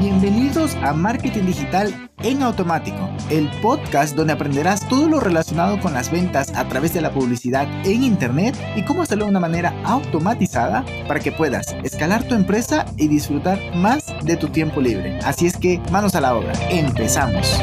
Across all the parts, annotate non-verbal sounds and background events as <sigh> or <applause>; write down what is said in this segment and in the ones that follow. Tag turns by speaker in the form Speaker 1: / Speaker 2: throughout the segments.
Speaker 1: Bienvenidos a Marketing Digital en Automático, el podcast donde aprenderás todo lo relacionado con las ventas a través de la publicidad en Internet y cómo hacerlo de una manera automatizada para que puedas escalar tu empresa y disfrutar más de tu tiempo libre. Así es que manos a la obra, empezamos.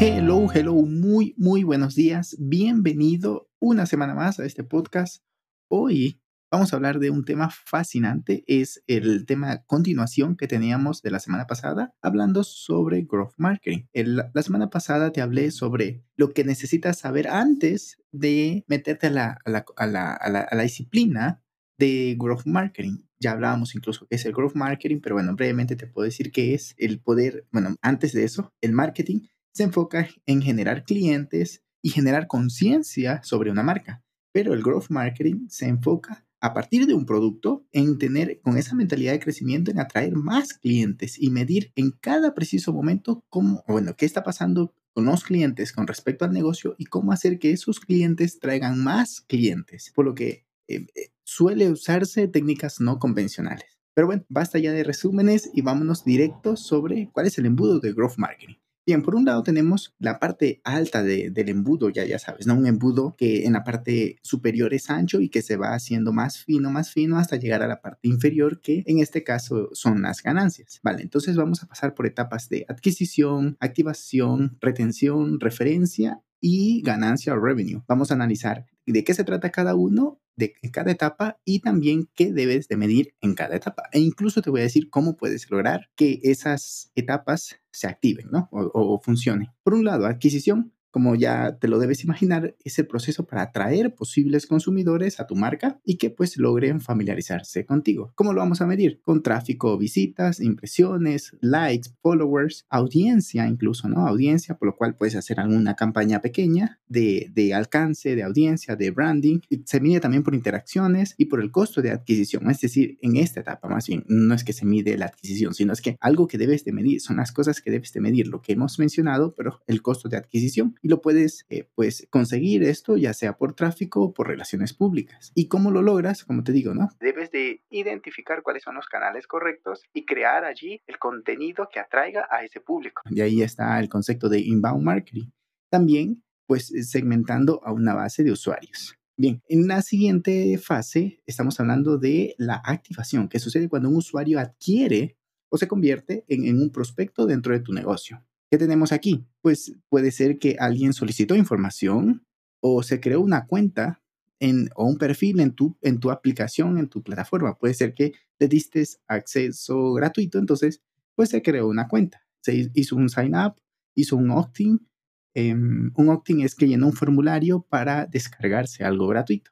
Speaker 1: Hello, hello, muy, muy buenos días. Bienvenido una semana más a este podcast. Hoy vamos a hablar de un tema fascinante, es el tema continuación que teníamos de la semana pasada, hablando sobre growth marketing. la semana pasada te hablé sobre lo que necesitas saber antes de meterte a la, a la, a la, a la disciplina de growth marketing. Ya hablábamos incluso qué es el growth marketing, pero bueno, brevemente te puedo decir que es el poder, bueno, antes de eso, el marketing se enfoca en generar clientes y generar conciencia sobre una marca, pero el growth marketing se enfoca a partir de un producto en tener con esa mentalidad de crecimiento en atraer más clientes y medir en cada preciso momento cómo, bueno, qué está pasando con los clientes con respecto al negocio y cómo hacer que esos clientes traigan más clientes. Por lo que eh, eh, suele usarse técnicas no convencionales. Pero bueno, basta ya de resúmenes y vámonos directos sobre cuál es el embudo de growth marketing. Bien, por un lado tenemos la parte alta del embudo, ya, ya sabes, ¿no? Un embudo que en la parte superior es ancho y que se va haciendo más fino, más fino hasta llegar a la parte inferior, que en este caso son las ganancias. Vale, entonces vamos a pasar por etapas de adquisición, activación, retención, referencia y ganancia o revenue. Vamos a analizar de qué se trata cada uno de cada etapa y también qué debes de medir en cada etapa. E incluso te voy a decir cómo puedes lograr que esas etapas se activen ¿no? o, o funcionen. Por un lado, adquisición como ya te lo debes imaginar, es el proceso para atraer posibles consumidores a tu marca y que pues logren familiarizarse contigo. ¿Cómo lo vamos a medir? Con tráfico, visitas, impresiones, likes, followers, audiencia incluso, ¿no? Audiencia, por lo cual puedes hacer alguna campaña pequeña de, de alcance, de audiencia, de branding. se mide también por interacciones y por el costo de adquisición. Es decir, en esta etapa más bien, no es que se mide la adquisición, sino es que algo que debes de medir son las cosas que debes de medir, lo que hemos mencionado, pero el costo de adquisición y lo puedes eh, pues conseguir esto ya sea por tráfico o por relaciones públicas. ¿Y cómo lo logras? Como te digo, ¿no? Debes de identificar cuáles son los canales correctos y crear allí el contenido que atraiga a ese público. Y ahí está el concepto de inbound marketing. También pues segmentando a una base de usuarios. Bien, en la siguiente fase estamos hablando de la activación, que sucede cuando un usuario adquiere o se convierte en un prospecto dentro de tu negocio. ¿Qué tenemos aquí? Pues puede ser que alguien solicitó información o se creó una cuenta en, o un perfil en tu, en tu aplicación, en tu plataforma. Puede ser que le diste acceso gratuito, entonces pues se creó una cuenta. Se hizo un sign up, hizo un opt-in. Em, un opt-in es que llenó un formulario para descargarse algo gratuito.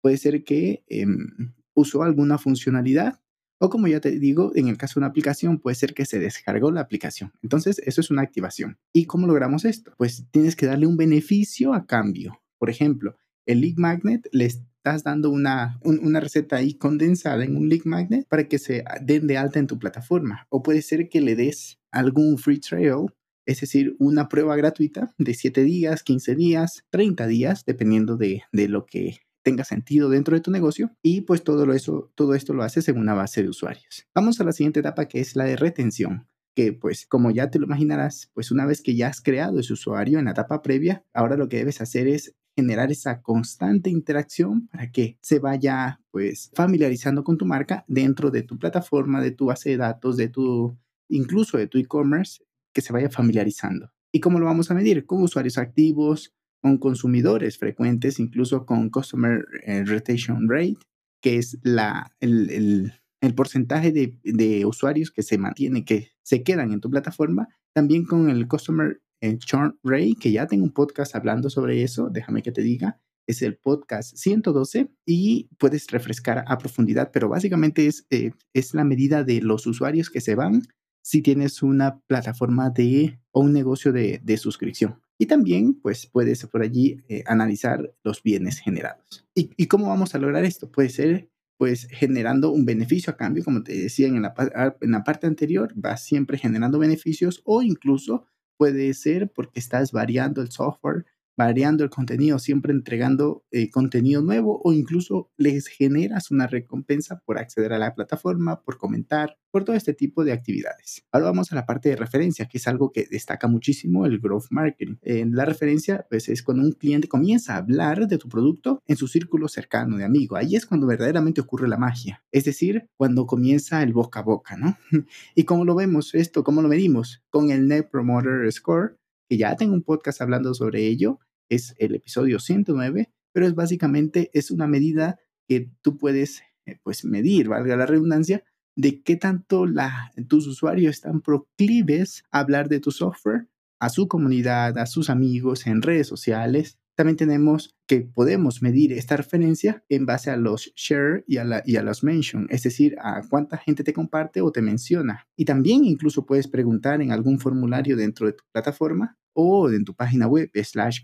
Speaker 1: Puede ser que em, usó alguna funcionalidad o como ya te digo, en el caso de una aplicación, puede ser que se descargó la aplicación. Entonces, eso es una activación. ¿Y cómo logramos esto? Pues tienes que darle un beneficio a cambio. Por ejemplo, el lead magnet le estás dando una, una receta ahí condensada en un lead magnet para que se den de alta en tu plataforma. O puede ser que le des algún free trial es decir, una prueba gratuita de 7 días, 15 días, 30 días, dependiendo de, de, lo que tenga sentido dentro de tu negocio y pues todo, eso, todo esto lo haces en una base de usuarios. Vamos a la siguiente etapa que es la de retención que pues como ya te lo imaginarás, pues una vez que ya has creado ese usuario en la etapa previa, ahora lo que debes hacer es generar esa constante interacción para que se vaya pues familiarizando con tu marca dentro de tu plataforma, de tu base de datos, de tu incluso de tu e-commerce, que se vaya familiarizando. ¿Y cómo lo vamos a medir? Con usuarios activos, con consumidores frecuentes, incluso con Customer eh, Retention Rate, que es la, el, el, porcentaje de, de, usuarios que se mantienen, que se quedan en tu plataforma, también con el Customer eh, Churn Rate, que ya tengo un podcast hablando sobre eso, déjame que te diga, es el podcast 112 y puedes refrescar a profundidad, pero básicamente es, eh, es la medida de los usuarios que se van si tienes una plataforma de o un negocio de, de suscripción. Y también, pues, puedes por allí eh, analizar los bienes generados. ¿Y, ¿Y, cómo vamos a lograr esto? Puede ser, pues, generando un beneficio a cambio, como te decía en la, en la parte anterior, vas siempre generando beneficios o incluso puede ser porque estás variando el software variando el contenido, siempre entregando eh, contenido nuevo o incluso les generas una recompensa por acceder a la plataforma, por comentar, por todo este tipo de actividades. Ahora vamos a la parte de referencia, que es algo que destaca muchísimo el growth marketing. En la referencia, pues es cuando un cliente comienza a hablar de tu producto en su círculo cercano de amigo. Ahí es cuando verdaderamente ocurre la magia. Es decir, cuando comienza el boca a boca, ¿no? <laughs> ¿Y cómo lo vemos esto? ¿Cómo lo medimos? Con el Net Promoter Score, que ya tengo un podcast hablando sobre ello. Es el episodio 109, pero es básicamente es una medida que tú puedes eh, pues medir, valga la redundancia, de qué tanto la, tus usuarios están proclives a hablar de tu software a su comunidad, a sus amigos en redes sociales. También tenemos que podemos medir esta referencia en base a los share y a, la, y a los mention, es decir, a cuánta gente te comparte o te menciona. Y también incluso puedes preguntar en algún formulario dentro de tu plataforma o en tu página web slash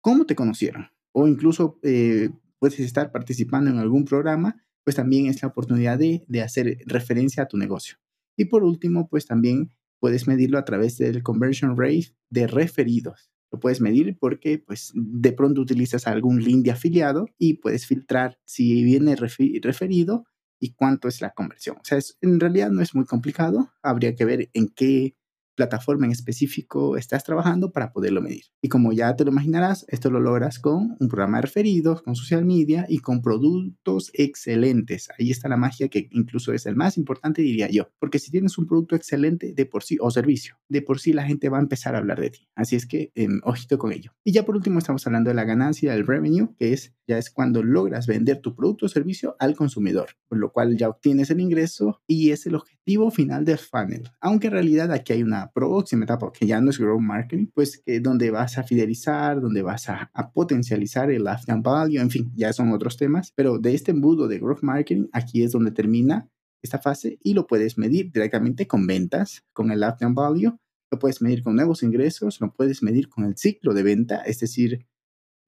Speaker 1: cómo te conocieron. O incluso eh, puedes estar participando en algún programa pues también es la oportunidad de, hacer referencia a tu negocio. Y por último, pues también puedes medirlo a través del conversion rate de referidos. Lo puedes medir porque pues de pronto utilizas algún link de afiliado y puedes filtrar si viene referido y cuánto es la conversión. O sea, en realidad no es muy complicado. Habría que ver en qué plataforma en específico estás trabajando para poderlo medir. Y como ya te lo imaginarás, esto lo logras con un programa de referidos, con social media y con productos excelentes. Ahí está la magia que incluso es el más importante, diría yo. Porque si tienes un producto excelente de por sí o servicio, de por sí la gente va a empezar a hablar de ti. Así es que, eh, ojito con ello. Y ya por último estamos hablando de la ganancia, del revenue, que es ya es cuando logras vender tu producto o servicio al consumidor, por lo cual ya obtienes el ingreso y es el objetivo final del funnel. Aunque en realidad aquí hay una próxima etapa que ya no es growth marketing, pues que donde vas a fidelizar, donde vas a, potencializar el lifetime value, en fin, ya son otros temas, pero de este embudo de growth marketing, aquí es donde termina esta fase y lo puedes medir directamente con ventas, con el lifetime value, lo puedes medir con nuevos ingresos, lo puedes medir con el ciclo de venta, es decir,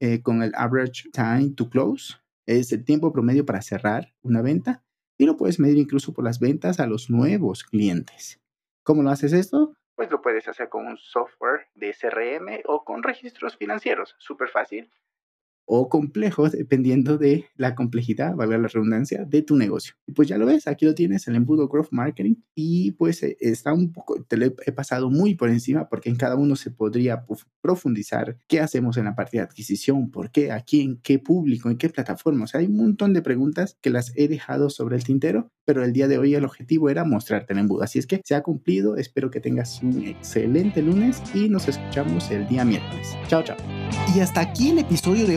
Speaker 1: eh, con el average time to close, es el tiempo promedio para cerrar una venta, y lo puedes medir incluso por las ventas a los nuevos clientes. ¿Cómo lo haces esto? Pues lo puedes hacer con un software de CRM o con registros financieros, súper fácil o complejos dependiendo de la complejidad, valga la redundancia, de tu negocio. Pues ya lo ves, aquí lo tienes, el embudo Growth Marketing y pues eh, está un poco, te lo he pasado muy por encima porque en cada uno se podría profundizar qué hacemos en la parte de adquisición, por qué, a quién, qué público, en qué plataforma. O sea, hay un montón de preguntas que las he dejado sobre el tintero, pero el día de hoy el objetivo era mostrarte el embudo. Así es que se ha cumplido, espero que tengas un excelente lunes y nos escuchamos el día miércoles. Chao, chao.
Speaker 2: Y hasta aquí el episodio de